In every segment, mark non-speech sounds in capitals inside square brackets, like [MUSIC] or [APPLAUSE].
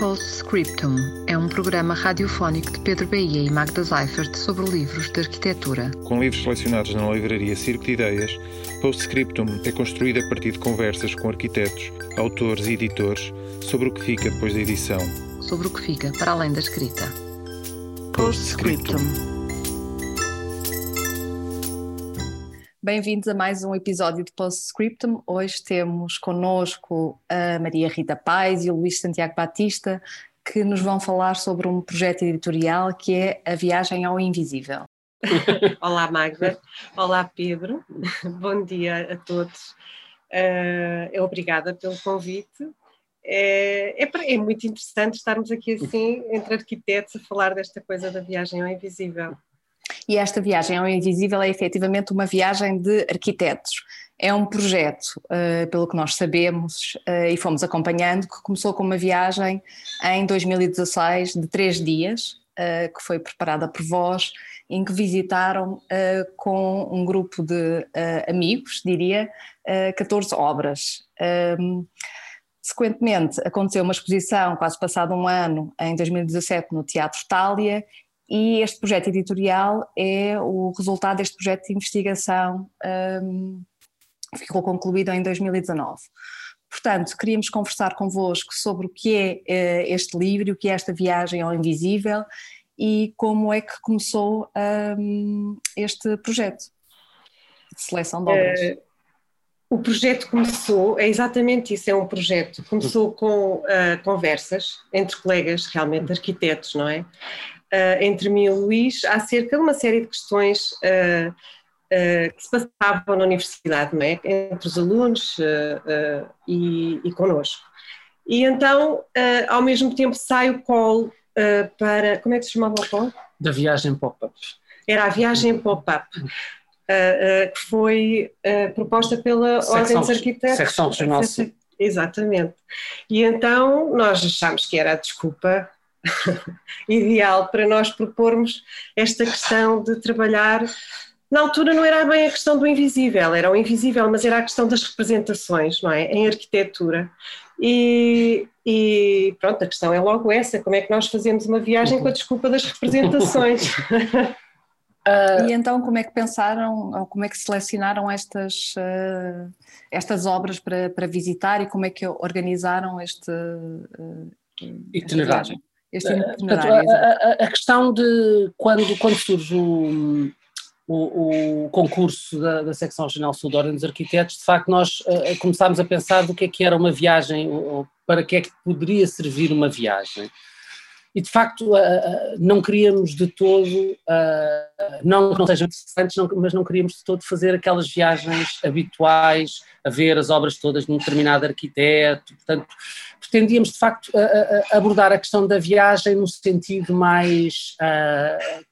Postscriptum é um programa radiofónico de Pedro Bahia e Magda Seifert sobre livros de arquitetura. Com livros selecionados na livraria Circo de Ideias, Postscriptum é construído a partir de conversas com arquitetos, autores e editores sobre o que fica depois da edição. Sobre o que fica para além da escrita. Postscriptum. Bem-vindos a mais um episódio de Postscriptum. Hoje temos connosco a Maria Rita Paz e o Luís Santiago Batista, que nos vão falar sobre um projeto editorial que é A Viagem ao Invisível. [LAUGHS] Olá, Magda. Olá, Pedro. [LAUGHS] Bom dia a todos. Uh, obrigada pelo convite. É, é, é, muito interessante estarmos aqui assim, entre arquitetos, a falar desta coisa da viagem ao invisível. E esta viagem ao invisível é efetivamente uma viagem de arquitetos. É um projeto, uh, pelo que nós sabemos uh, e fomos acompanhando, que começou com uma viagem em 2016 de três dias, uh, que foi preparada por vós, em que visitaram com um grupo de amigos, diria, 14 obras. Um, Sequentemente, aconteceu uma exposição, quase passado um ano, em 2017, no Teatro Tália, e este projeto editorial é o resultado deste projeto de investigação um, que ficou concluído em 2019. Portanto, queríamos conversar convosco sobre o que é uh, este livro, o que é esta viagem ao invisível e como é que começou um, este projeto de seleção de obras. Uh, o projeto começou, é exatamente isso, é um projeto. Começou com uh, conversas entre colegas, realmente arquitetos, não é? Uh, entre mim e o Luís acerca de uma série de questões uh, uh, que se passavam na universidade, não é? entre os alunos e, e connosco. E então, ao mesmo tempo, sai o call para. Como é que se chamava o call? Da viagem pop-up. Era a viagem pop-up. Que foi proposta pela secção, Ordem dos Arquitetos. Secção Regional Exatamente. E então nós achámos que era a desculpa [LAUGHS] ideal para nós propormos esta questão de trabalhar. Na altura não era bem a questão do invisível, era o invisível, mas era a questão das representações, não é? Em arquitetura. E, e pronto, a questão é logo essa: como é que nós fazemos uma viagem com a desculpa das representações? Uh, [LAUGHS] e então como é que pensaram, ou como é que selecionaram estas, uh, estas obras para, para visitar e como é que organizaram este uh, itinerário? Este itinerário. A, a, a, questão de quando, quando surge o, o, o concurso da, da secção regional sul da Ordem dos Arquitetos, de facto nós uh, começámos a pensar do que é que era uma viagem, ou, para que é que poderia servir uma viagem e de facto não queríamos de todo, não que não sejam interessantes, mas não queríamos de todo fazer aquelas viagens habituais, a ver as obras todas de um determinado arquiteto, portanto pretendíamos de facto abordar a questão da viagem no sentido mais,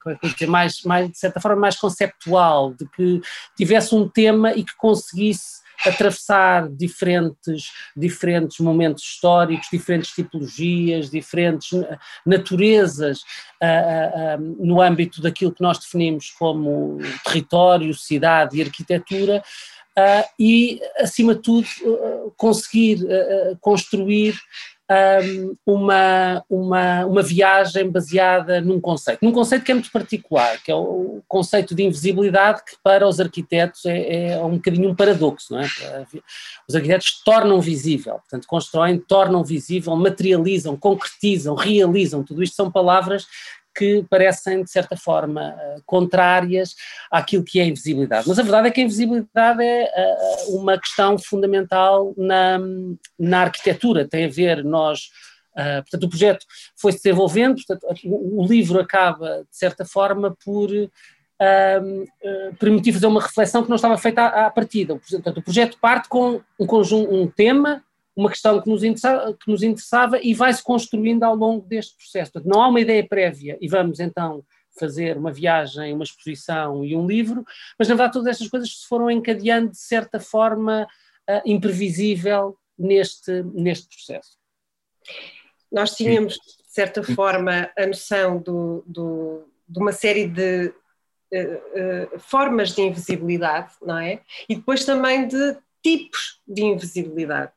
como é que dizer, mais, mais, de certa forma mais conceptual, de que tivesse um tema e que conseguisse atravessar diferentes, diferentes momentos históricos, diferentes tipologias, diferentes naturezas uh, uh, no âmbito daquilo que nós definimos como território, cidade e arquitetura. Uh, e, acima de tudo, conseguir construir um, uma, uma, uma viagem baseada num conceito, num conceito que é muito particular, que é o conceito de invisibilidade, que para os arquitetos é, é um bocadinho um paradoxo, não é? Os arquitetos tornam visível, portanto, constroem, tornam visível, materializam, concretizam, realizam, tudo isto são palavras que parecem, de certa forma, eh, contrárias àquilo que é a invisibilidade. Mas a verdade é que a invisibilidade é eh, uma questão fundamental na, na arquitetura, tem a ver, nós. Uh, portanto, o projeto foi se desenvolvendo, portanto, o, livro acaba, de certa forma, por uh, uh, permitir fazer uma reflexão que não estava feita à, à partida. Portanto, o projeto parte com um conjunto, um tema, uma questão que nos, interessava, que nos interessava e vai-se construindo ao longo deste processo. Portanto, não há uma ideia prévia e vamos então fazer uma viagem, uma exposição e um livro, mas na verdade todas estas coisas se foram encadeando de certa forma uh, imprevisível neste, neste processo. Nós tínhamos, de certa forma, a noção do, do, de uma série de uh, uh, formas de invisibilidade, não é? E depois também de tipos de invisibilidade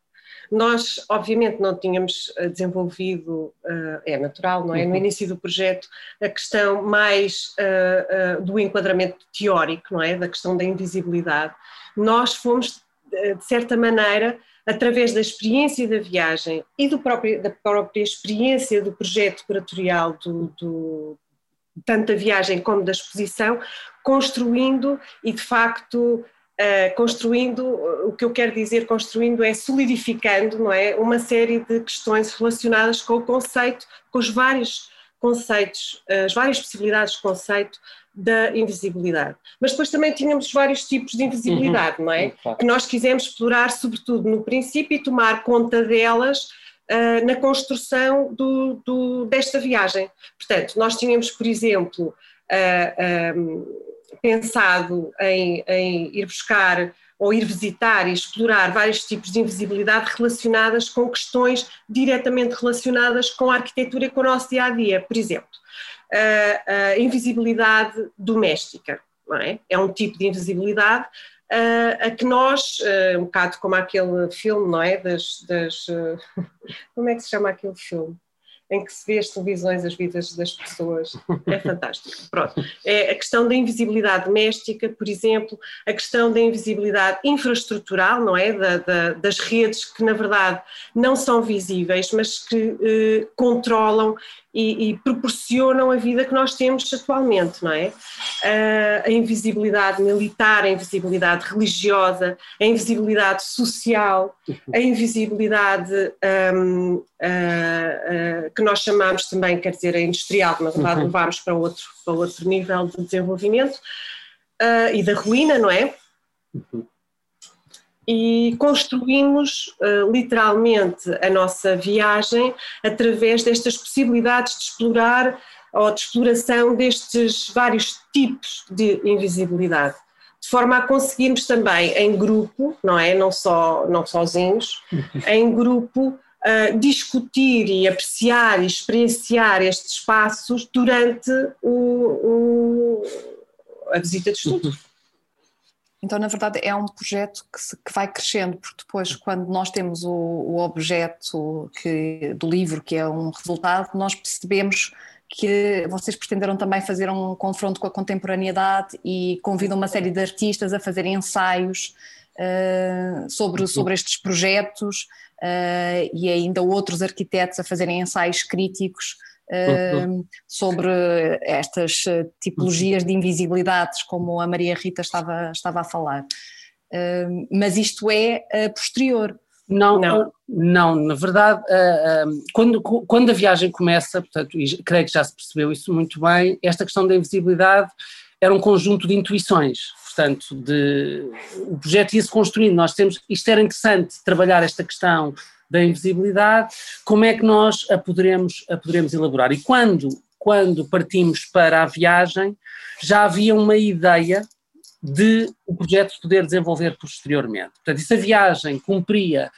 Nós, obviamente, não tínhamos eh, desenvolvido, uh, é natural, não é? No uhum. início do projeto, a questão mais uh, do enquadramento teórico, não é? Da questão da invisibilidade. Nós fomos, de certa maneira, através da experiência da viagem e do próprio, da própria experiência do projeto curatorial do, do tanto da viagem como da exposição, construindo e de facto Uh, construindo, o que eu quero dizer construindo é solidificando, não é, uma série de questões relacionadas com o conceito, com os vários conceitos, as várias possibilidades de conceito da invisibilidade. Mas depois também tínhamos vários tipos de invisibilidade, uhum, não é? Que nós quisemos explorar, sobretudo no princípio, e tomar conta delas uh, na construção do, do, desta viagem. Portanto, nós tínhamos, por exemplo, uh, um, pensado em, em ir buscar ou ir visitar e explorar vários tipos de invisibilidade relacionadas com questões diretamente relacionadas com a arquitetura e com o nosso dia a dia. Por exemplo, a, invisibilidade doméstica, é? é? um tipo de invisibilidade a, que nós, um bocado como aquele filme, não é? Das, das [LAUGHS] como é que se chama aquele filme? Em que se vê as televisões, as vidas das pessoas. É [LAUGHS] fantástico. Pronto. É a questão da invisibilidade doméstica, por exemplo, a questão da invisibilidade infraestrutural, não é? Da, da, das redes que, na verdade, não são visíveis, mas que eh, controlam e, e, proporcionam a vida que nós temos atualmente, não é? a invisibilidade militar, a invisibilidade religiosa, a invisibilidade social, a invisibilidade um, uh, uh, que nós chamamos também, quer dizer, a industrial, mas na verdade uhum. levarmos para outro, para outro nível de desenvolvimento, uh, e da ruína, não é? Uhum e construímos uh, literalmente a nossa viagem através destas possibilidades de explorar ou de exploração destes vários tipos de invisibilidade, de forma a conseguirmos também em grupo, não é, não só não sozinhos, em grupo uh, discutir e apreciar e experienciar estes espaços durante o, o, a visita de estudo. Então, na verdade, é um projeto que, se, que vai crescendo, porque depois, quando nós temos o, o objeto que, do livro, que é um resultado, nós percebemos que vocês pretenderam também fazer um confronto com a contemporaneidade e convidam uma série de artistas a fazerem ensaios uh, sobre, sobre estes projetos uh, e ainda outros arquitetos a fazerem ensaios críticos sobre estas eh, tipologias de invisibilidades, como a Maria Rita estava, estava a falar. mas isto é eh, posterior. Não, não, não, na verdade, quando, quando a viagem começa, portanto, e creio que já se percebeu isso muito bem, esta questão da invisibilidade era um conjunto de intuições, portanto, de, o projeto ia-se construindo, nós temos, isto era interessante, trabalhar esta questão da invisibilidade, como é que nós a poderemos, a poderemos elaborar? E quando, quando partimos para a viagem, já havia uma ideia de o projeto poder desenvolver posteriormente. Portanto, se a viagem cumpria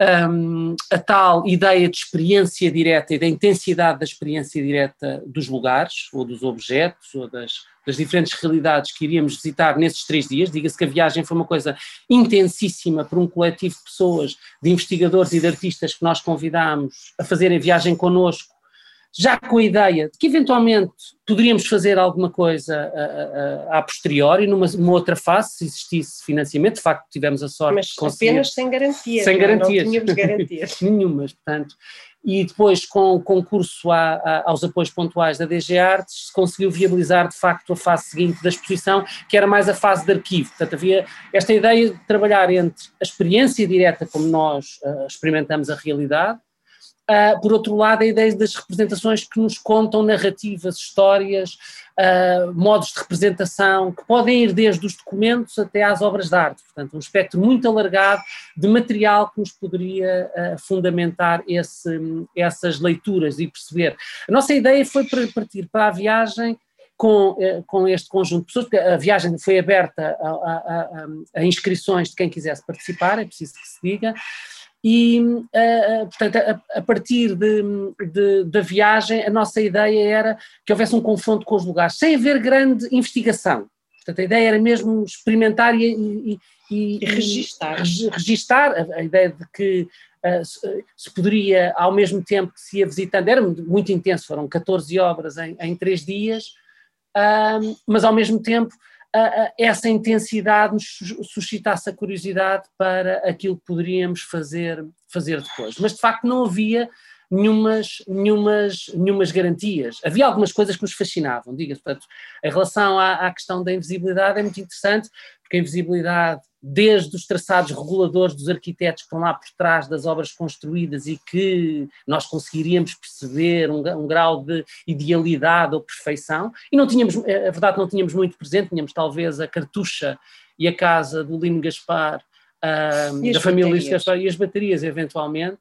um, a tal ideia de experiência direta e da intensidade da experiência direta dos lugares, ou dos objetos, ou das, das diferentes realidades que iríamos visitar nesses três dias. Diga-se que a viagem foi uma coisa intensíssima por um coletivo de pessoas, de investigadores e de artistas que nós convidámos a fazerem viagem connosco, já com a ideia de que eventualmente poderíamos fazer alguma coisa a, a, a posteriori, numa, numa, outra fase, se existisse financiamento, de facto tivemos a sorte Mas de conseguir. apenas sem garantias. Sem garantias. Não tínhamos [LAUGHS] garantias. Nenhumas, portanto e depois com o concurso a, a, aos apoios pontuais da DG Artes se conseguiu viabilizar de facto a fase seguinte da exposição, que era mais a fase de arquivo. Portanto, havia esta ideia de trabalhar entre a experiência direta, como nós uh, experimentamos a realidade, Uh, por outro lado, a ideia das representações que nos contam narrativas, histórias, uh, modos de representação, que podem ir desde os documentos até às obras de arte. Portanto, um espectro muito alargado de material que nos poderia uh, fundamentar esse, essas leituras e perceber. A nossa ideia foi partir para a viagem com, com este conjunto de pessoas, porque a viagem foi aberta a, a, a, a inscrições de quem quisesse participar, é preciso que se diga, e, uh, portanto, a, a partir de, de, da viagem, a nossa ideia era que houvesse um confronto com os lugares, sem haver grande investigação. Portanto, a ideia era mesmo experimentar e, e, e, registar. registar a, a, ideia de que se poderia, ao mesmo tempo que se ia visitando, era muito intenso, foram 14 obras em, em três dias, mas ao mesmo tempo essa intensidade nos suscitasse a curiosidade para aquilo que poderíamos fazer, fazer depois. Mas de facto não havia nenhumas, nenhumas, nenhumas garantias. Havia algumas coisas que nos fascinavam, diga-se. Portanto, em relação à, à, questão da invisibilidade, é muito interessante, porque a invisibilidade, desde os traçados reguladores dos arquitetos que estão lá por trás das obras construídas e que nós conseguiríamos perceber um, um grau de idealidade ou perfeição, e não tínhamos, a verdade, não tínhamos muito presente, tínhamos talvez a cartucha e a casa do Lino Gaspar. Uh, da família Luís Gaspar e as baterias, eventualmente,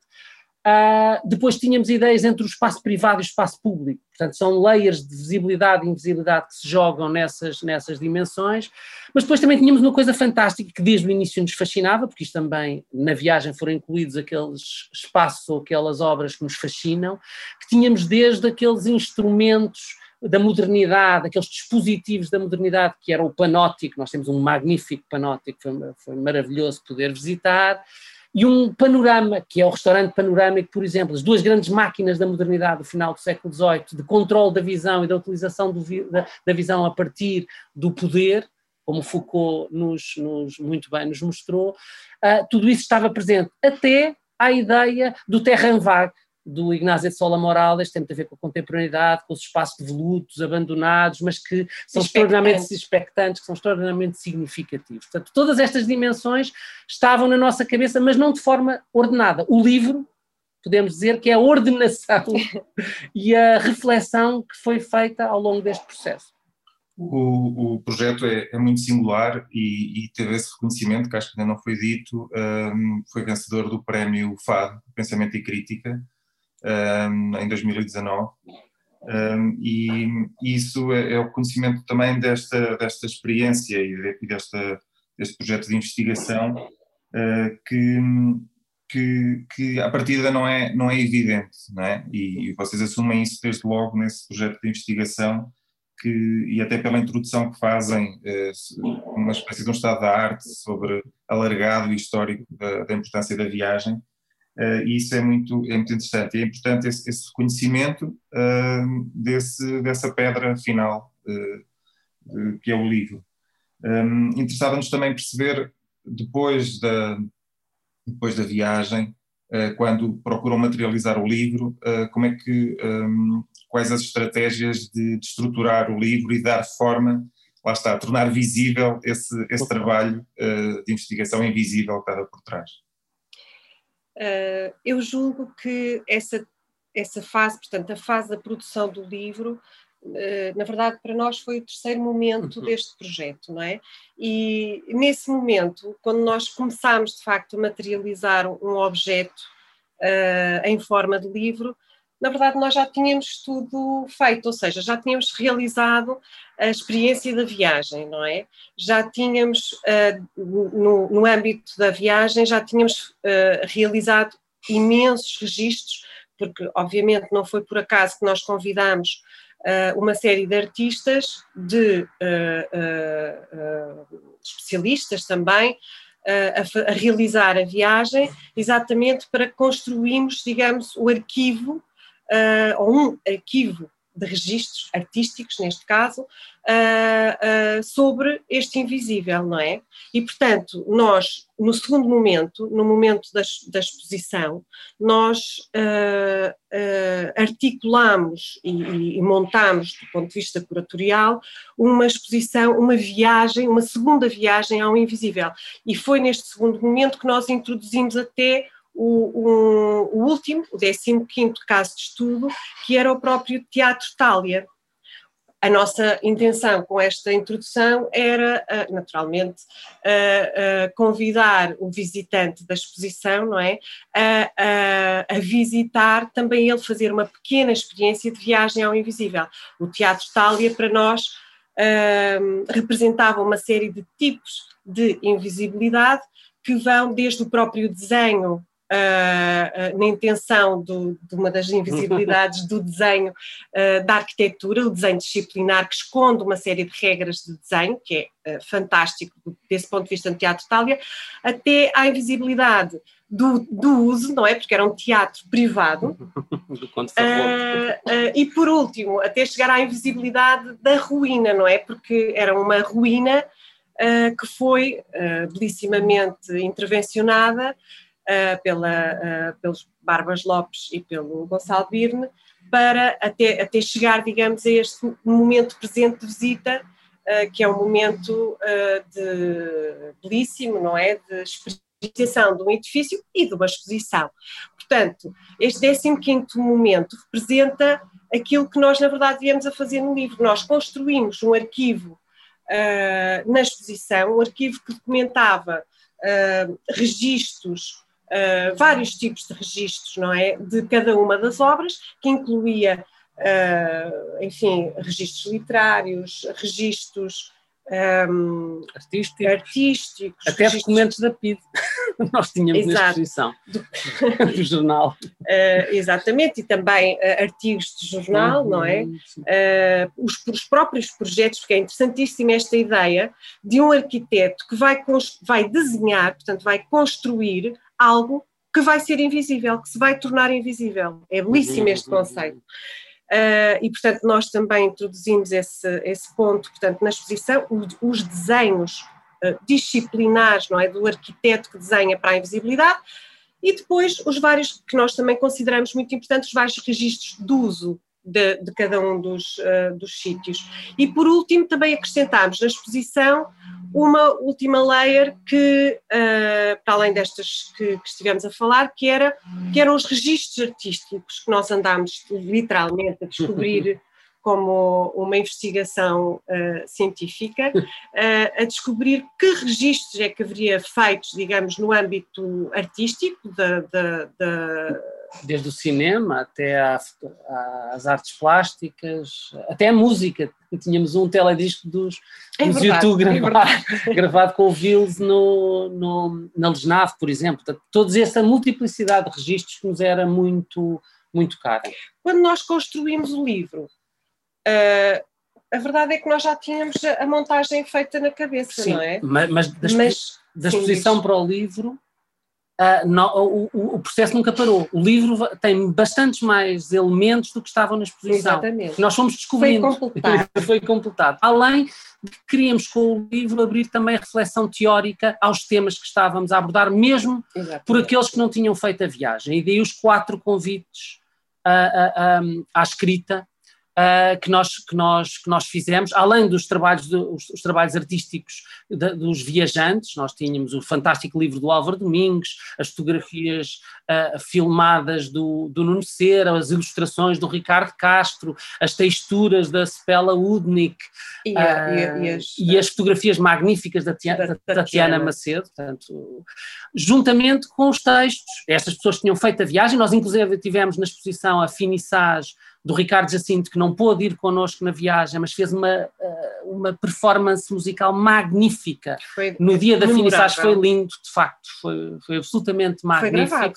Uh, depois tínhamos ideias entre o espaço privado e o espaço público, portanto são layers de visibilidade e invisibilidade que se jogam nessas, nessas dimensões, mas depois também tínhamos uma coisa fantástica que desde o início nos fascinava, porque isto também na viagem foram incluídos aqueles espaços ou aquelas obras que nos fascinam, que tínhamos desde aqueles instrumentos da modernidade, aqueles dispositivos da modernidade que era o panótico, nós temos um magnífico panótico, foi, foi maravilhoso poder visitar, e um panorama, que é o restaurante panorâmico, por exemplo, as duas grandes máquinas da modernidade do final do século XVIII, de controle da visão e da utilização do, da, da, visão a partir do poder, como Foucault nos, nos muito bem nos mostrou, uh, tudo isso estava presente, até à ideia do terrain vague, do Ignacio de Sola Morales tem muito a ver com a contemporaneidade, com os espaços devolutos, abandonados, mas que são extraordinariamente expectantes, que são extraordinariamente significativos. Portanto, todas estas dimensões estavam na nossa cabeça, mas não de forma ordenada. O livro, podemos dizer que é a ordenação [LAUGHS] e a reflexão que foi feita ao longo deste processo. O, o projeto é, é, muito singular e, e, teve esse reconhecimento, que acho que ainda não foi dito, um, foi vencedor do prémio FAD, Pensamento e Crítica, um, em 2019. Um, e isso é, é, o conhecimento também desta, desta experiência e desta, deste projeto de investigação uh, que, que, que à partida não é, não é evidente, não é? E, e, vocês assumem isso desde logo nesse projeto de investigação que, e até pela introdução que fazem, uh, uma espécie de um estado da arte sobre alargado e histórico da, da importância da viagem, Uh, e isso é muito, é muito interessante. E é importante esse, esse reconhecimento uh, desse, dessa pedra final, uh, que é o livro. Um, Interessava-nos também perceber, depois da, depois da viagem, quando procuram materializar o livro, como é que, um, quais as estratégias de, de, estruturar o livro e dar forma, lá está, tornar visível esse, esse trabalho de investigação invisível que estava por trás. Uh, eu julgo que essa, essa fase, portanto, a fase da produção do livro, uh, na verdade, para nós foi o terceiro momento uhum. deste projeto, não é? E nesse momento, quando nós começámos de facto a materializar um objeto uh, em forma de livro, na verdade nós já tínhamos tudo feito, ou seja, já tínhamos realizado a experiência da viagem, não é? Já tínhamos, uh, no, no, âmbito da viagem, já tínhamos uh, realizado imensos registros, porque obviamente não foi por acaso que nós convidámos uh, uma série de artistas, de especialistas também, a, a realizar a viagem, exatamente para construirmos, digamos, o arquivo uh, ou um arquivo de registros artísticos, neste caso, uh, uh, sobre este invisível, não é? E, portanto, nós, no segundo momento, no momento da, da exposição, nós uh, articulamos e, e montamos, do ponto de vista curatorial, uma exposição, uma viagem, uma segunda viagem ao invisível. E foi neste segundo momento que nós introduzimos até o, o, último, o 15 caso de estudo, que era o próprio Teatro Tália. A nossa intenção com esta introdução era, ah, naturalmente, uh, uh, convidar o visitante da exposição, não é? A, a, a, visitar, também ele fazer uma pequena experiência de viagem ao invisível. O Teatro Tália, para nós, representava uma série de tipos de invisibilidade que vão desde o próprio desenho uh, na intenção do, de uma das invisibilidades do desenho uh, da arquitetura, o desenho disciplinar, que esconde uma série de regras de desenho, que é fantástico desse ponto de vista no Teatro Itália, até à invisibilidade do, do, uso, não é? Porque era um teatro privado. [LAUGHS] uh, uh, e por último, até chegar à invisibilidade da ruína, não é? Porque era uma ruína uh, que foi belissimamente intervencionada uh, pela, uh, pelos Barbas Lopes e pelo Gonçalo Birne, para até, até chegar, digamos, a este momento presente de visita, uh, que é um momento de belíssimo, não é? De experienciação de um edifício e de uma exposição. Portanto, este 15 momento representa aquilo que nós, na verdade, viemos a fazer no livro. Nós construímos um arquivo uh, na exposição, um arquivo que documentava uh, registros uh, vários tipos de registros, não é? De cada uma das obras, que incluía, uh, enfim, registros literários, registros um, artísticos, artísticos até documentos da PID [LAUGHS] nós tínhamos Exato. na exposição. Do, [LAUGHS] do jornal. Uh, exatamente e também uh, artigos de jornal uhum, não é? uh, os, os, próprios projetos porque é interessantíssima esta ideia de um arquiteto que vai, vai desenhar portanto vai construir algo que vai ser invisível, que se vai tornar invisível. É belíssimo este uhum, uhum, conceito. Uh, e, portanto, nós também introduzimos esse, esse ponto, portanto, na exposição, os, os desenhos uh, disciplinares, não é, do arquiteto que desenha para a invisibilidade, e depois os vários, que nós também consideramos muito importantes, os vários registros de uso de, de cada um dos, uh, dos sítios. E, por último, também acrescentámos na exposição uma última layer que, uh, para além destas que, que, estivemos a falar, que, era, que eram os registros artísticos que nós andámos literalmente a descobrir [LAUGHS] como uma investigação uh, científica, uh, [LAUGHS] a descobrir que registros é que haveria feitos, digamos, no âmbito artístico da, da, da desde o cinema até às artes plásticas, até a música. Tínhamos um teledisco dos, é dos verdade, YouTube é gravado, [LAUGHS] gravado com o Vils no, no, na Lesnave, por exemplo. Portanto, toda essa multiplicidade de registros que nos era muito, muito cara. Quando nós construímos o livro, uh, a verdade é que nós já tínhamos a montagem feita na cabeça, sim, não é? Mas, mas da, mas, da exposição para o livro Uh, não, o, o, processo nunca parou. O livro tem bastantes mais elementos do que estavam na exposição. Exatamente. Nós fomos descobrindo. Foi completado. [LAUGHS] Foi completado. Além de que queríamos com o livro abrir também reflexão teórica aos temas que estávamos a abordar, mesmo Exatamente. por aqueles que não tinham feito a viagem. E daí os quatro convites à, à, à escrita uh, que, nós, que, nós, que nós fizemos, além dos trabalhos, de, os, os, trabalhos artísticos de, dos viajantes, nós tínhamos o fantástico livro do Álvaro Domingos, as fotografias uh, filmadas do, do Nuno Cera, as ilustrações do Ricardo Castro, as texturas da Spela Udnik e, uh, e, e, as, e, as, fotografias magníficas da, Tia, da, da Tatiana. Macedo, portanto, juntamente com os textos. Estas pessoas tinham feito a viagem, nós inclusive tivemos na exposição a finissage do Ricardo Jacinto, que não pôde ir connosco na viagem, mas fez uma, eh, uma performance musical magnífica. Foi no dia da finissagem foi lindo, de facto, foi, foi absolutamente magnífico. Foi gravado.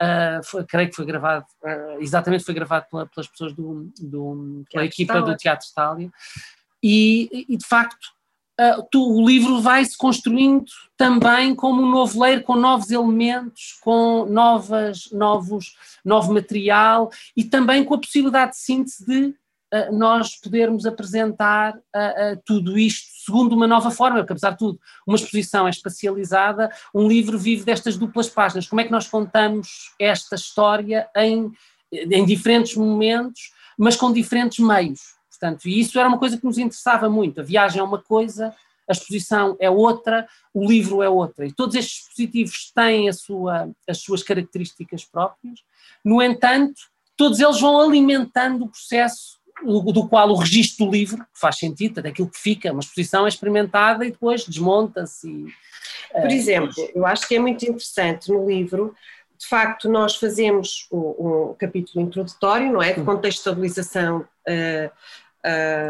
Uh, foi, creio que foi gravado, uh, exatamente foi gravado pela, pelas pessoas do, do pela equipa do Teatro Stalin. E, e, de facto, uh, tu, o livro vai-se construindo também como um novo ler, com novos elementos, com novas, novos, novo material e também com a possibilidade de síntese de uh, nós podermos apresentar uh, tudo isto segundo uma nova forma, porque apesar de tudo, uma exposição é espacializada, um livro vive destas duplas páginas. Como é que nós contamos esta história em, em diferentes momentos, mas com diferentes meios? Portanto, e isso era uma coisa que nos interessava muito. A viagem é uma coisa, a exposição é outra, o livro é outra. E todos estes dispositivos têm sua, as suas características próprias. No entanto, todos eles vão alimentando o processo do, qual o registro do livro, que faz sentido, aquilo que fica, uma exposição é experimentada e depois desmonta-se. Por exemplo, eu acho que é muito interessante no livro de facto, nós fazemos um, um capítulo introdutório, não é? De contextualização uh,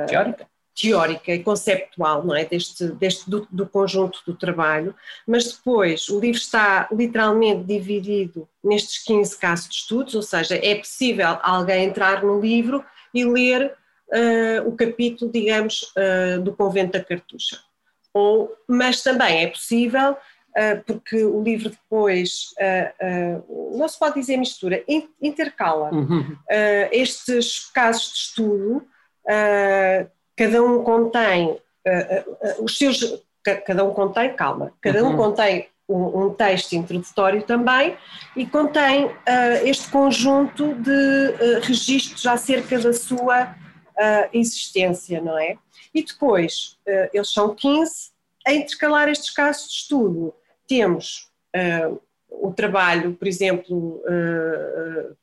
teórica. teórica e conceptual, não é? Deste, deste do, do, conjunto do trabalho, mas depois o livro está literalmente dividido nestes 15 casos de estudos, ou seja, é possível alguém entrar no livro e ler uh, o capítulo, digamos, uh, do Convento da Cartucha. Ou, mas também é possível, uh, porque o livro depois, não se pode dizer mistura, intercala uhum. estes casos de estudo cada um contém uh, uh, os seus, cada um contém, calma, cada um uhum. contém um, um, texto introdutório também e contém uh, este conjunto de registros acerca da sua existência, não é? E depois, eles são 15, a intercalar estes casos de estudo, temos o trabalho, por exemplo, que,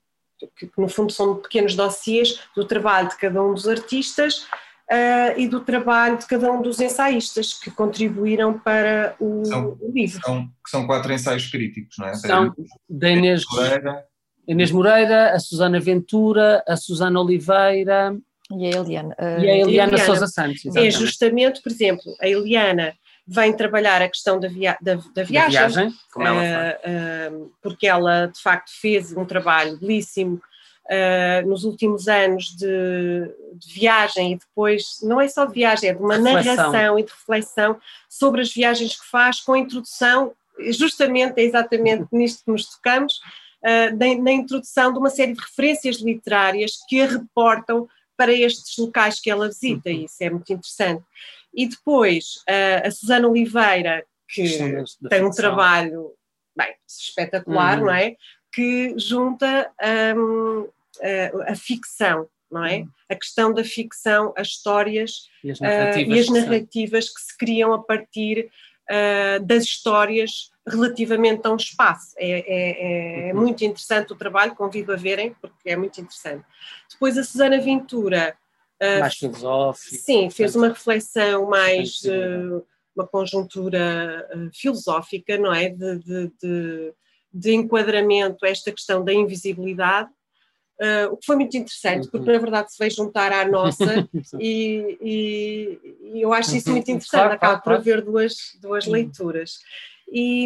que, no fundo são pequenos dossiês do trabalho de cada um dos artistas, Uh, e do trabalho de cada um dos ensaístas que contribuíram para o, são, o livro. São, são quatro ensaios críticos, não é? São da Inês Moreira. Inês Moreira, a Susana Ventura, a Susana Oliveira e a Eliana, uh, e a Eliana, Eliana Sousa Santos. É exatamente. É justamente, por exemplo, a Eliana vem trabalhar a questão da, via, da, da viagem, da viagem uh, porque ela de facto fez um trabalho belíssimo uh, nos últimos anos de, de, viagem e depois, não é só de viagem, é de uma reflexão. narração e de reflexão sobre as viagens que faz, com a introdução, justamente, é exatamente [LAUGHS] nisto que nos tocamos, uh, na, na introdução de uma série de referências literárias que a reportam para estes locais que ela visita, e isso é muito interessante. E depois, uh, a Susana Oliveira, que tem um trabalho bem, espetacular, uhum. não é? Que junta um, a, a ficção, não é? Hum. A questão da ficção, as histórias e as narrativas, uh, e as narrativas que, se criam a partir uh, das histórias relativamente a um espaço. É, é, é uhum. muito interessante o trabalho, convido a verem, porque é muito interessante. Depois a Susana Ventura. Uh, mais filosófica. Sim, fez uma reflexão mais. uma conjuntura filosófica, não é? de, de, de de enquadramento a esta questão da invisibilidade Uh, o que foi muito interessante, porque na verdade se veio juntar à nossa [LAUGHS] e, e, e, eu acho isso muito interessante, claro, acaba por haver duas, duas leituras. E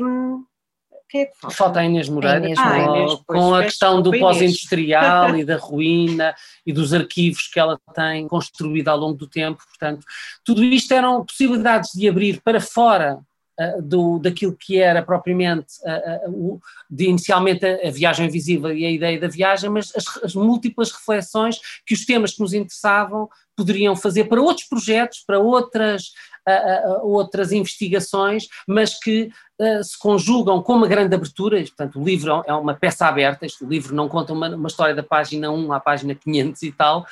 quem é que falta? Falta a Inês Moreira, Inês ah, Inês, com, com a questão do pós-industrial e [LAUGHS] da ruína e dos arquivos que ela tem construído ao longo do tempo, portanto, tudo isto eram possibilidades de abrir para fora uh, do, daquilo que era propriamente uh, de inicialmente a, a, viagem visível e a ideia da viagem, mas as, as, múltiplas reflexões que os temas que nos interessavam poderiam fazer para outros projetos, para outras, outras investigações, mas que se conjugam com uma grande abertura, portanto o livro é uma peça aberta, este livro não conta uma, uma história da página 1 à página 500 e tal,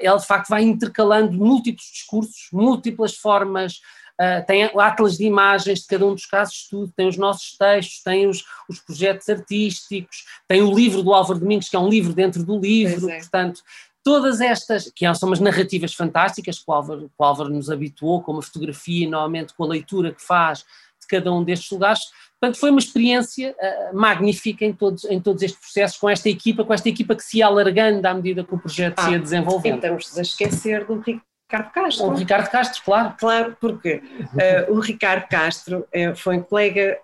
ela de facto vai intercalando múltiplos discursos, múltiplas formas Uh, tem atlas de imagens de cada um dos casos de estudo, tem os nossos textos, tem os, os projetos artísticos, tem o livro do Álvaro Domingos, que é um livro dentro do livro, é. portanto, todas estas, que são umas narrativas fantásticas que o Álvaro, que o Álvaro nos habituou, com uma fotografia, normalmente com a leitura que faz cada um destes lugares, portanto foi uma experiência uh, magnífica em todos, em todos estes processos, com esta equipa, com esta equipa que se ia alargando à medida que o projeto ah, se ia desenvolvendo. Estamos a esquecer do Ricardo Castro. O Ricardo Castro, claro. Claro, porque uh, o Ricardo Castro uh, foi um colega,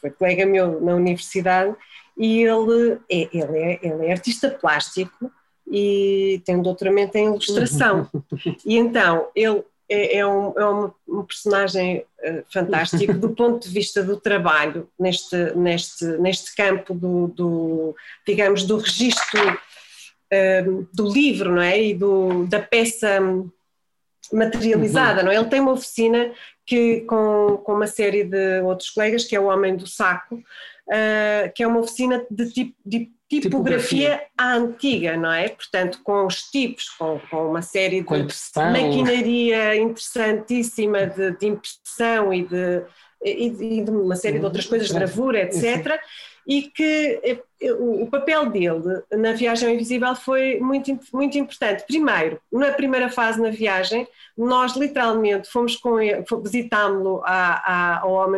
foi colega meu na universidade e ele é, ele, é, ele é artista plástico e tem um doutoramento em ilustração. [LAUGHS] e então, ele é, é, um, é um, um, personagem fantástico do ponto de vista do trabalho neste, neste, neste campo do, do digamos, do registro Ehm, do livro, não é? E do, da peça materializada, uhum. não é? Ele tem uma oficina que, com, com uma série de outros colegas, que é o Homem do Saco, uh, que é uma oficina de, tip, de tipografia, tipografia, à antiga, não é? Portanto, com os tipos, com, com uma série de maquinaria interessantíssima de, de impressão e de, e, e de uma série de outras coisas, gravura, etc. E que o, papel dele na viagem invisível foi muito, muito importante. Primeiro, na primeira fase na viagem, nós literalmente fomos com ele, visitámo-lo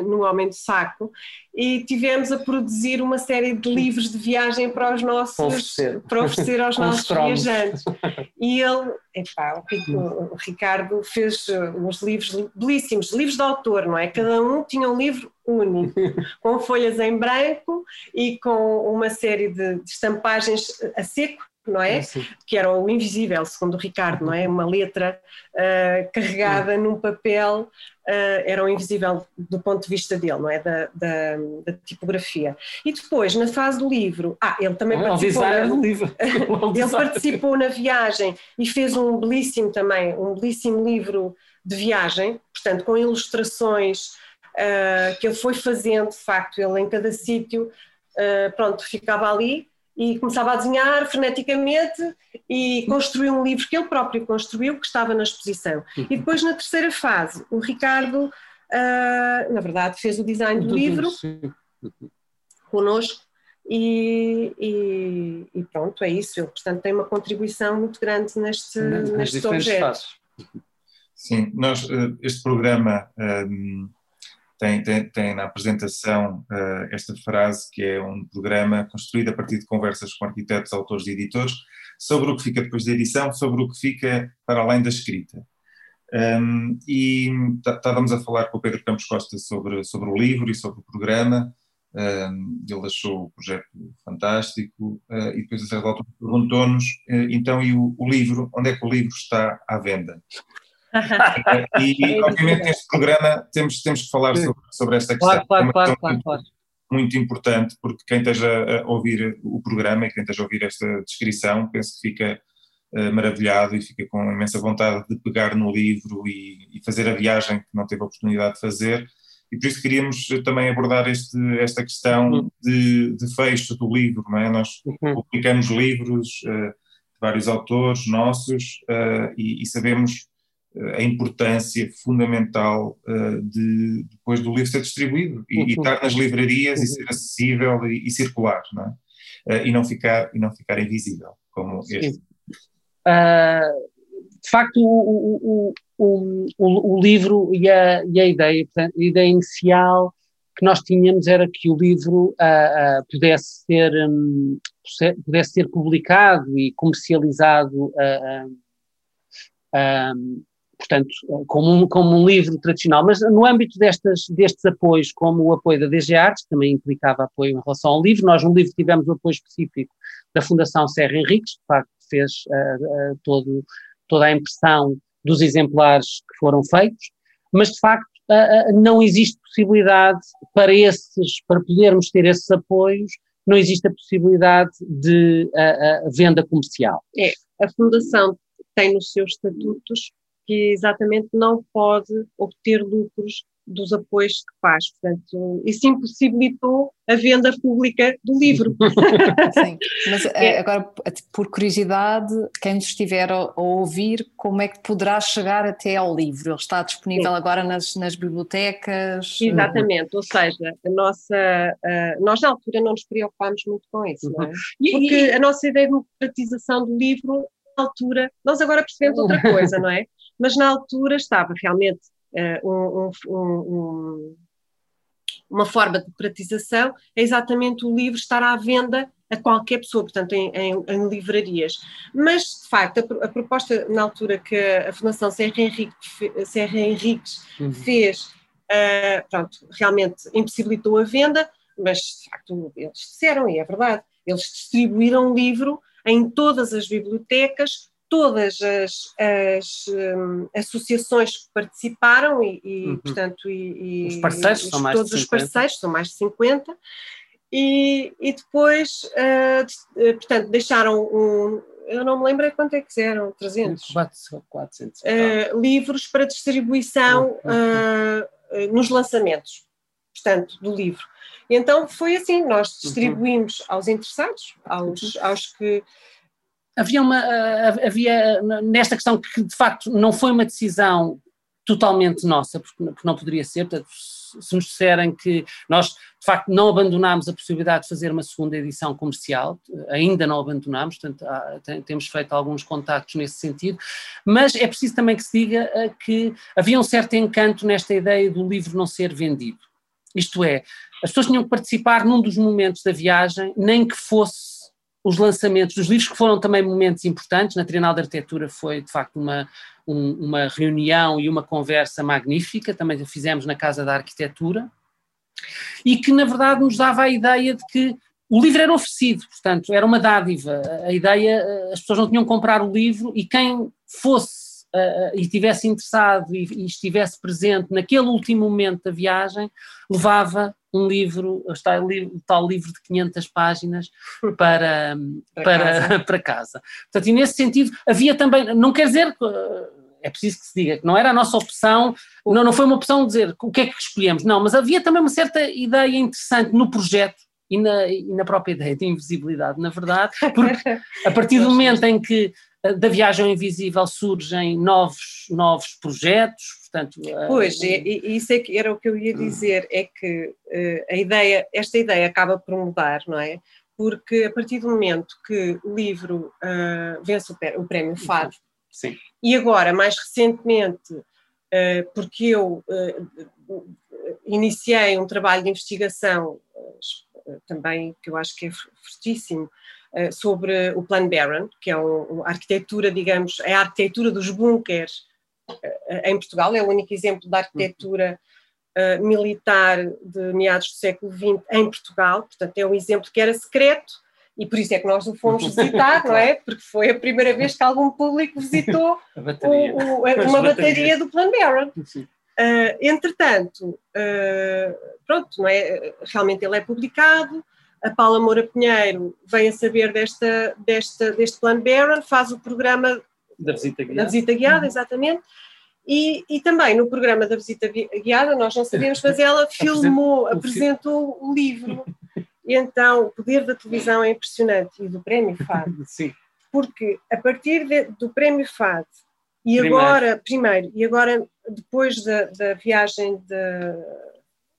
no Homem do Saco e tivemos a produzir uma série de livros de viagem para os nossos oferecer, para oferecer aos nossos viajantes. E ele, epá, o, Ricardo fez uns livros belíssimos, livros de autor, não é? Cada um tinha um livro único, com folhas em branco e com uma série de, de estampagens a seco não é? que era o invisível, segundo o Ricardo, não é? Uma letra uh, carregada num papel, uh, era o invisível do ponto de vista dele, não é? Da, da, da tipografia. E depois, na fase do livro, ah, ele também não, participou. Na, do livro. [LAUGHS] ele participou na viagem e fez um belíssimo também, um belíssimo livro de viagem, portanto, com ilustrações uh, que ele foi fazendo, de facto, ele em cada sítio, pronto, ficava ali e começava a desenhar freneticamente e construiu um livro que ele próprio construiu, que estava na exposição. E depois, na terceira fase, o Ricardo, uh, na verdade, fez o design do livro connosco e, e, e, pronto, é isso. Ele, portanto, tem uma contribuição muito grande neste, nestes objetos. Sim, nós, eh, este programa um, tem, tem, tem na apresentação uh, esta frase que é um programa construído a partir de conversas com arquitetos, autores e editores sobre o que fica depois da edição, sobre o que fica para além da escrita. Um, e estávamos a falar com o Pedro Campos Costa sobre, sobre o livro e sobre o programa. Um, ele achou o projeto fantástico uh, e depois a certa altura perguntou-nos uh, então e o, o livro, onde é que o livro está à venda? E, [LAUGHS] obviamente, neste programa temos, temos que falar sobre, sobre esta questão. Claro, claro, é claro, claro, Muito importante, porque quem esteja a ouvir o programa e quem esteja a ouvir esta descrição, penso que fica uh, maravilhado e fica com imensa vontade de pegar no livro e, e, fazer a viagem que não teve a oportunidade de fazer. E por isso queríamos também abordar este, esta questão uhum. de, de fecho do livro. Não é? Nós uhum. publicamos livros uh, de vários autores nossos uh, e, e sabemos a importância fundamental uh, de depois do livro ser distribuído e, uhum. e estar nas livrarias uhum. e ser acessível e, e circular, não é? Uh, e não ficar e não ficar invisível como Sim. este. Uh, de facto, o, o, o, o livro e a, e a ideia, portanto, a ideia inicial que nós tínhamos era que o livro pudesse ser um, pudesse ser publicado e comercializado um, portanto, como um, como um livro tradicional, mas no âmbito destas, destes apoios, como o apoio da DG Artes, que também implicava apoio em relação ao livro, nós no livro tivemos o apoio específico da Fundação Serra Henriques, que de facto fez uh, uh, todo, toda a impressão dos exemplares que foram feitos, mas de facto uh, não existe possibilidade para esses, para podermos ter esses apoios, não existe a possibilidade de venda comercial. É, a Fundação tem nos seus estatutos que exatamente não pode obter lucros dos apoios que faz. Portanto, isso impossibilitou a venda pública do livro. [LAUGHS] Sim, mas eh, é. agora, por curiosidade, quem nos estiver a, ouvir, como é que poderá chegar até ao livro? Ele está disponível Sim. agora nas, nas, bibliotecas? Exatamente, ou seja, a nossa, uh, nós na altura não nos preocupámos muito com isso, não é? Porque a nossa ideia de democratização do livro altura, nós agora percebemos outra coisa, não é? Mas na altura estava realmente uh, um, um, um, uma forma de democratização, é exatamente o livro estar à venda a qualquer pessoa, portanto, em, em, em livrarias. Mas, de facto, a, a, proposta na altura que a Fundação Serra, Henrique, Serra Henriques uhum. fez, uh, pronto, realmente impossibilitou a venda, mas, de facto, eles disseram, e é verdade, eles distribuíram o livro em todas as bibliotecas, todas as, as um, associações que participaram e, e uhum. portanto, e, os parceiros e, são mais todos de 50. os parceiros são mais de 50 e, e depois, uh, portanto, deixaram um, eu não me lembro quanto é que eram, 300? 400. Uh, livros para distribuição uh, nos lançamentos, portanto, do livro. E então foi assim, nós uhum. distribuímos uhum. aos interessados, aos, uhum. aos que havia uma havia nesta questão que de facto não foi uma decisão totalmente nossa, porque, não poderia ser, se nos disserem que nós, de facto, não abandonámos a possibilidade de fazer uma segunda edição comercial, ainda não abandonámos, portanto, há, tem, temos feito alguns contactos nesse sentido, mas é preciso também que se diga uh, que havia um certo encanto nesta ideia do livro não ser vendido. Isto é, as pessoas tinham que participar num dos momentos da viagem, nem que fosse os lançamentos dos livros, que foram também momentos importantes. Na Trienal de Arquitetura foi, de facto, uma, um, uma reunião e uma conversa magnífica, também fizemos na Casa da Arquitetura, e que, na verdade, nos dava a ideia de que o livro era oferecido, portanto, era uma dádiva. A ideia, as pessoas não tinham que comprar o livro e quem fosse uh, e estivesse interessado e, e, estivesse presente naquele último momento da viagem, levava um livro, o tal, livro, de 500 páginas para, para, para, casa. [LAUGHS] para casa. Portanto, e nesse sentido, havia também, não quer dizer que é preciso que se diga que não era a nossa opção, não, não foi uma opção dizer o que é que escolhemos, não, mas havia também uma certa ideia interessante no projeto e na, e na própria ideia de invisibilidade, na verdade, porque [LAUGHS] a partir do momento em que da viagem invisível surgem novos, novos projetos, portanto... Eh, pois, uh, e, isso é que era o que eu ia dizer, é que uh, a ideia, esta ideia acaba por mudar, não é? Porque a partir do momento que o livro uh, vence o, o prémio FAD, Sim. e agora, mais recentemente, porque eu iniciei um trabalho de investigação, também que eu acho que é fortíssimo, eh, sobre o Plano Barron, que é a arquitetura, digamos, é a arquitetura dos bunkers eh, em Portugal, é o único exemplo da arquitetura uh, militar de meados do século XX em Portugal, portanto é um exemplo que era secreto e por isso é que nós o fomos [LAUGHS] visitar, não é? Porque foi a primeira vez que algum público visitou [LAUGHS] bateria. O, o, uma bateria do Plano Barron. Uh, entretanto, uh, pronto, não é? realmente ele é publicado, a Paula Moura Pinheiro vem a saber desta, desta, deste plano Barron, faz o programa da visita guiada, da visita guiada uhum. exatamente, e, e, também no programa da visita guiada, nós não sabíamos, mas ela [LAUGHS] filmou, apresentou o livro. E então, o poder da televisão é impressionante e do Prémio FAD. [LAUGHS] Sim. Porque a partir de, do Prémio FAD, e primeiro. agora, primeiro, e agora depois da, da viagem da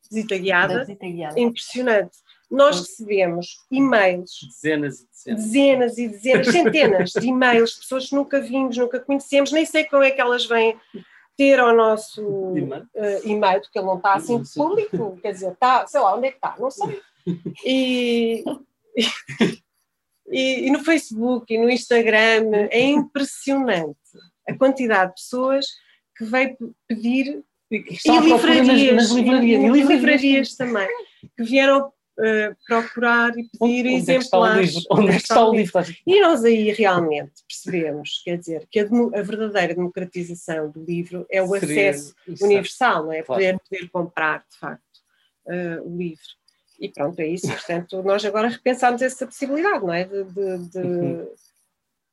visita guiada, visita guiada. impressionante nós recebemos e-mails. Dezenas e dezenas. Dezenas e dezenas, centenas de e-mails, pessoas que nunca vimos, nunca conhecemos, nem sei como é que elas vêm ter ao nosso uh, e-mail, porque ele não está assim público, quer dizer, está, sei lá, onde é que está, não sei. E, e, e, no Facebook e no Instagram é impressionante a quantidade de pessoas que veio pedir e livrarias, nas, nas livrarias, e, livrarias, livrarias também, que vieram uh, procurar e pedir onde, exemplares. É onde é que está o livro? E nós aí realmente percebemos, quer dizer, que a, a verdadeira democratização do livro é o Seria, acesso universal, não é? Claro. Poder, poder comprar, de facto, uh, o livro. E pronto, é isso. Portanto, nós agora repensámos essa possibilidade, não é? De, de, de uhum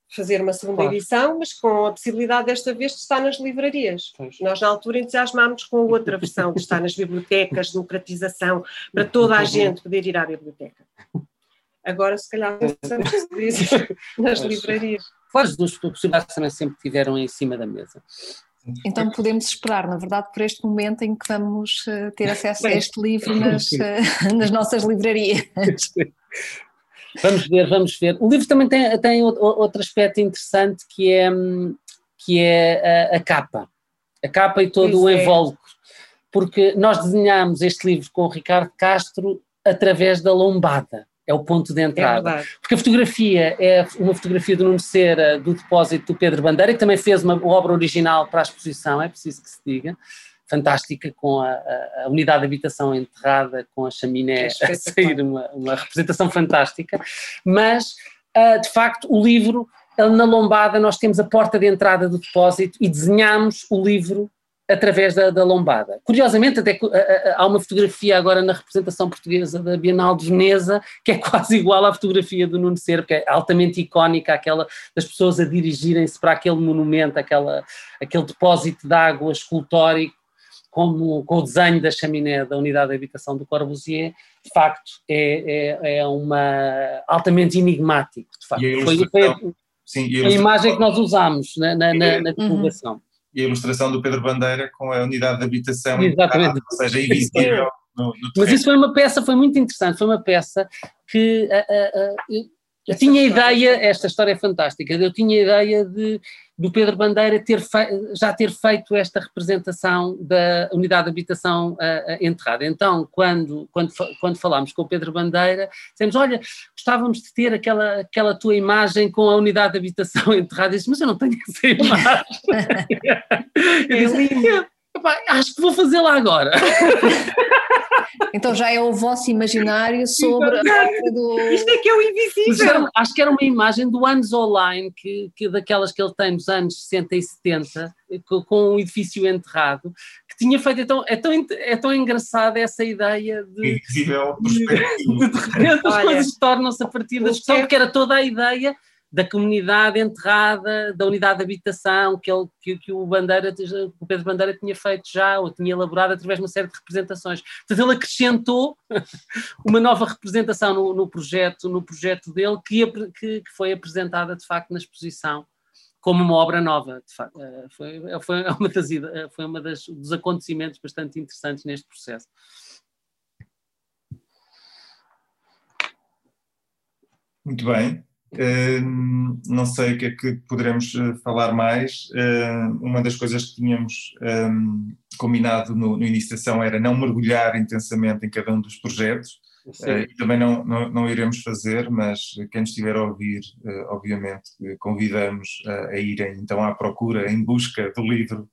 fazer uma segunda claro. edição, mas com a possibilidade desta vez de estar nas livrarias. Pois. Nós, na altura, entusiasmámos com a outra versão, de estar nas bibliotecas, democratização, para toda a gente poder ir à biblioteca. Agora, se calhar, pensamos [LAUGHS] nas livrarias. As duas possibilidades também sempre tiveram em cima da mesa. Então podemos esperar, na verdade, por este momento em que vamos eh, ter acesso a este livro nas, [LAUGHS] eh, [LAUGHS] nas nossas livrarias. Vamos ver, vamos ver. O livro também tem, tem outro aspecto interessante que é, que é a, a capa. A capa e todo pois o é. invólucro. Porque nós desenhámos este livro com o Ricardo Castro através da lombada. É o ponto de entrada. É Porque a fotografia é uma fotografia do Nuno Cera do depósito do Pedro Bandeira, que também fez uma obra original para a exposição, é preciso que se diga fantástica com a, a, unidade de habitação enterrada com a chaminé é a sair, uma, uma, representação fantástica, mas uh, de facto o livro, na lombada nós temos a porta de entrada do depósito e desenhamos o livro através da, da lombada. Curiosamente, até há uma fotografia agora na representação portuguesa da Bienal de Veneza que é [LAUGHS] quase igual à fotografia do Nuno Cerro, que é altamente icónica, aquela das pessoas a dirigirem-se para aquele monumento, aquela, aquele depósito de água escultórico como com o desenho da chaminé da unidade de habitação do Corbusier, de facto é, é, é uma altamente enigmático, de facto. Foi, foi, a, sim, a, a imagem que nós usámos na, na, na, na divulgação. e a ilustração do Pedro Bandeira com a unidade de habitação, Exatamente. ou seja, invisível. No, no Mas isso foi uma peça, foi muito interessante, foi uma peça que uh, uh, eu tinha a ideia, esta história é fantástica, eu tinha a ideia de, do Pedro Bandeira ter já ter feito esta representação da unidade de habitação uh, enterrada. Então, quando, quando, quando falámos com o Pedro Bandeira, dissemos, olha, gostávamos de ter aquela, aquela tua imagem com a unidade de habitação [LAUGHS] enterrada. Eu disse, mas eu não tenho essa imagem. [LAUGHS] eu acho que vou fazê-la agora. [LAUGHS] Então já é o vosso imaginário sobre a parte do. Isto é que é o invisível. Era, acho que era uma imagem do Anos Online, que, que, daquelas que ele tem nos anos 60 e 70, com, com um edifício enterrado, que tinha feito. Então, é, tão, é tão engraçada essa ideia de. Invisível, de, de, de repente as coisas tornam-se a partir da discussão, porque era toda a ideia da comunidade enterrada, da unidade de habitação que, ele, que, que, o, Bandeira, o Pedro Bandeira tinha feito já, ou tinha elaborado através de uma série de representações. Portanto, ele acrescentou [LAUGHS] uma nova representação no, no projeto, no projeto dele, que, que, que, foi apresentada de facto na exposição como uma obra nova. Facto. Eh, foi, foi [LAUGHS] uma, das, foi uma das, dos acontecimentos bastante interessantes neste processo. Muito bem não sei o que é que poderemos eh, falar mais. uma das coisas que tínhamos combinado no, no início da sessão era não mergulhar intensamente em cada um dos projetos. Uh, e também não, não, não, iremos fazer, mas quem estiver a ouvir, uh, obviamente, convidamos a irem então à procura, em busca do livro,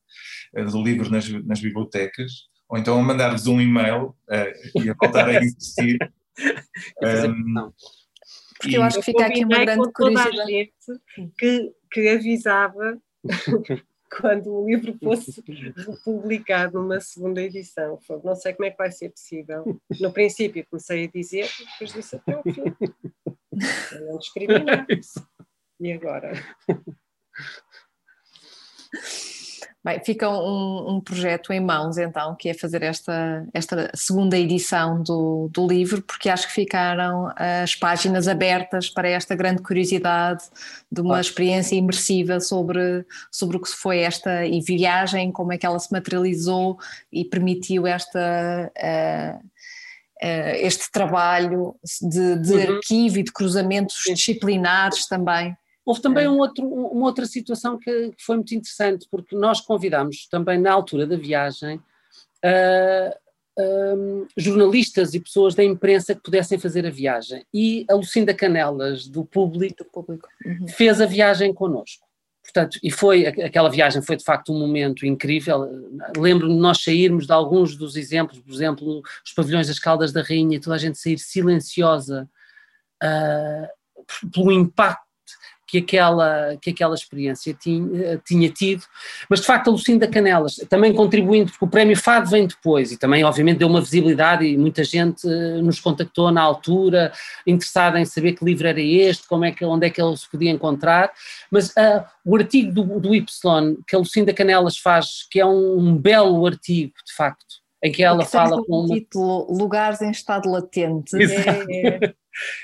do livro nas, nas, bibliotecas, ou então a mandar-vos um e-mail e a voltar a insistir. [LAUGHS] um, porque eu acho que fica aqui uma grande curiosidade. Que, que avisava [LAUGHS] quando o livro fosse republicado numa segunda edição. Não sei como é que vai ser possível. No princípio comecei a dizer, depois disse até o fim. Não discriminar. E agora? [LAUGHS] Bem, fica um, um, projeto em mãos então, que é fazer esta, esta segunda edição do, do livro, porque acho que ficaram as páginas abertas para esta grande curiosidade de uma experiência imersiva sobre, sobre o que foi esta e viagem, como é que ela se materializou e permitiu esta. Uh, este trabalho de, de uhum. arquivo e de cruzamentos disciplinares também Houve também é. um outro, uma outra situação que, foi muito interessante, porque nós convidámos também na altura da viagem uh, uh, jornalistas e pessoas da imprensa que pudessem fazer a viagem. E a Lucinda Canelas, do Público, do público. Uhum. fez a viagem connosco. Portanto, e foi, aquela viagem foi de facto um momento incrível. Lembro-me de nós sairmos de alguns dos exemplos, por exemplo, os pavilhões das Caldas da Rainha, toda a gente sair silenciosa uh, pelo impacto que aquela, que aquela experiência tinha, tinha tido, mas de facto a Lucinda Canelas, também contribuindo, porque o prémio FAD vem depois e também obviamente deu uma visibilidade e muita gente eh, nos contactou na altura, interessada em saber que livro era este, como é que, onde é que ele se podia encontrar, mas uh, o artigo do, do Y que a Lucinda Canelas faz, que é um, um belo artigo, de facto, em que ela que fala com uma... título Lugares em Estado Latente. É,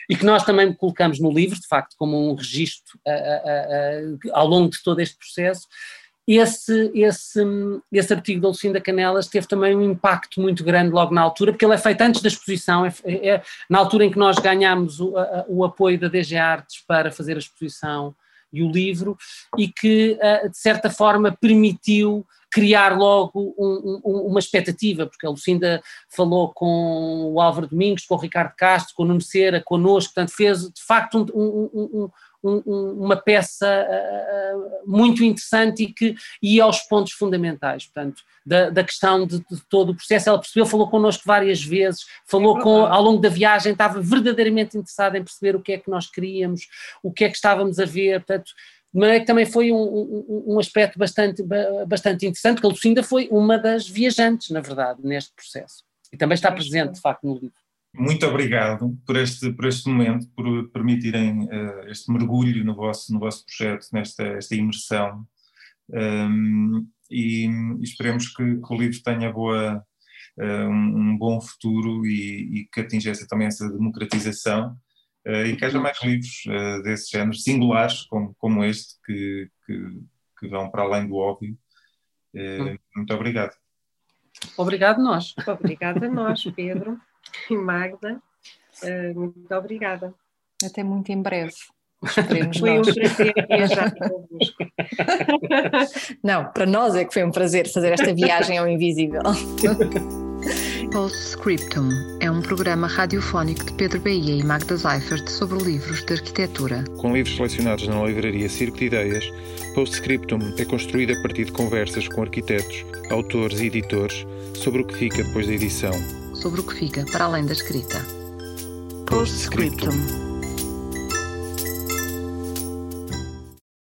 e que nós também colocamos no livro, de facto, como um registro uh, uh, uh, ao longo de todo este processo. Esse, esse, esse artigo da Lucinda Canelas teve também um impacto muito grande logo na altura, porque ele é feito antes da exposição, é, é, é na altura em que nós ganhámos o, o apoio da DG Artes para fazer a exposição e o livro, e que, de certa forma, permitiu criar logo um, um, uma expectativa, porque a Lucinda falou com o Álvaro Domingos, com o Ricardo Castro, com o Nuno Cera, connosco, portanto fez de facto um, uma peça uh, muito interessante e que ia aos pontos fundamentais, portanto, da, da questão de, de, todo o processo. Ela percebeu, falou connosco várias vezes, falou com, ao longo da viagem, estava verdadeiramente interessada em perceber o que é que nós queríamos, o que é que estávamos a ver, portanto, de maneira que também foi um, um, um, aspecto bastante, bastante interessante, porque a Lucinda foi uma das viajantes, na verdade, neste processo. E também está presente, de facto, no livro. Muito obrigado por este, por este momento, por permitirem uh, este mergulho no vosso, no vosso projeto, nesta esta imersão. Um, e, e, esperemos que, que, o livro tenha boa, uh, um, um, bom futuro e, e que atinja essa, também essa democratização e que haja mais livros uh, desse género, singulares, como, como este, que, que, que, vão para além do óbvio Hum. Muito obrigado. Obrigado nós. Obrigada a nós, Pedro e Magda. Muito obrigada. Até muito em breve. Esperemos foi nós. um prazer [LAUGHS] viajar convosco. Não, para nós é que foi um prazer fazer esta viagem ao invisível. [LAUGHS] Postscriptum é um programa radiofónico de Pedro Bahia e Magda Seifert sobre livros de arquitetura. Com livros selecionados na livraria Circo de Ideias, Postscriptum é construído a partir de conversas com arquitetos, autores e editores sobre o que fica depois da edição. Sobre o que fica para além da escrita. Postscriptum.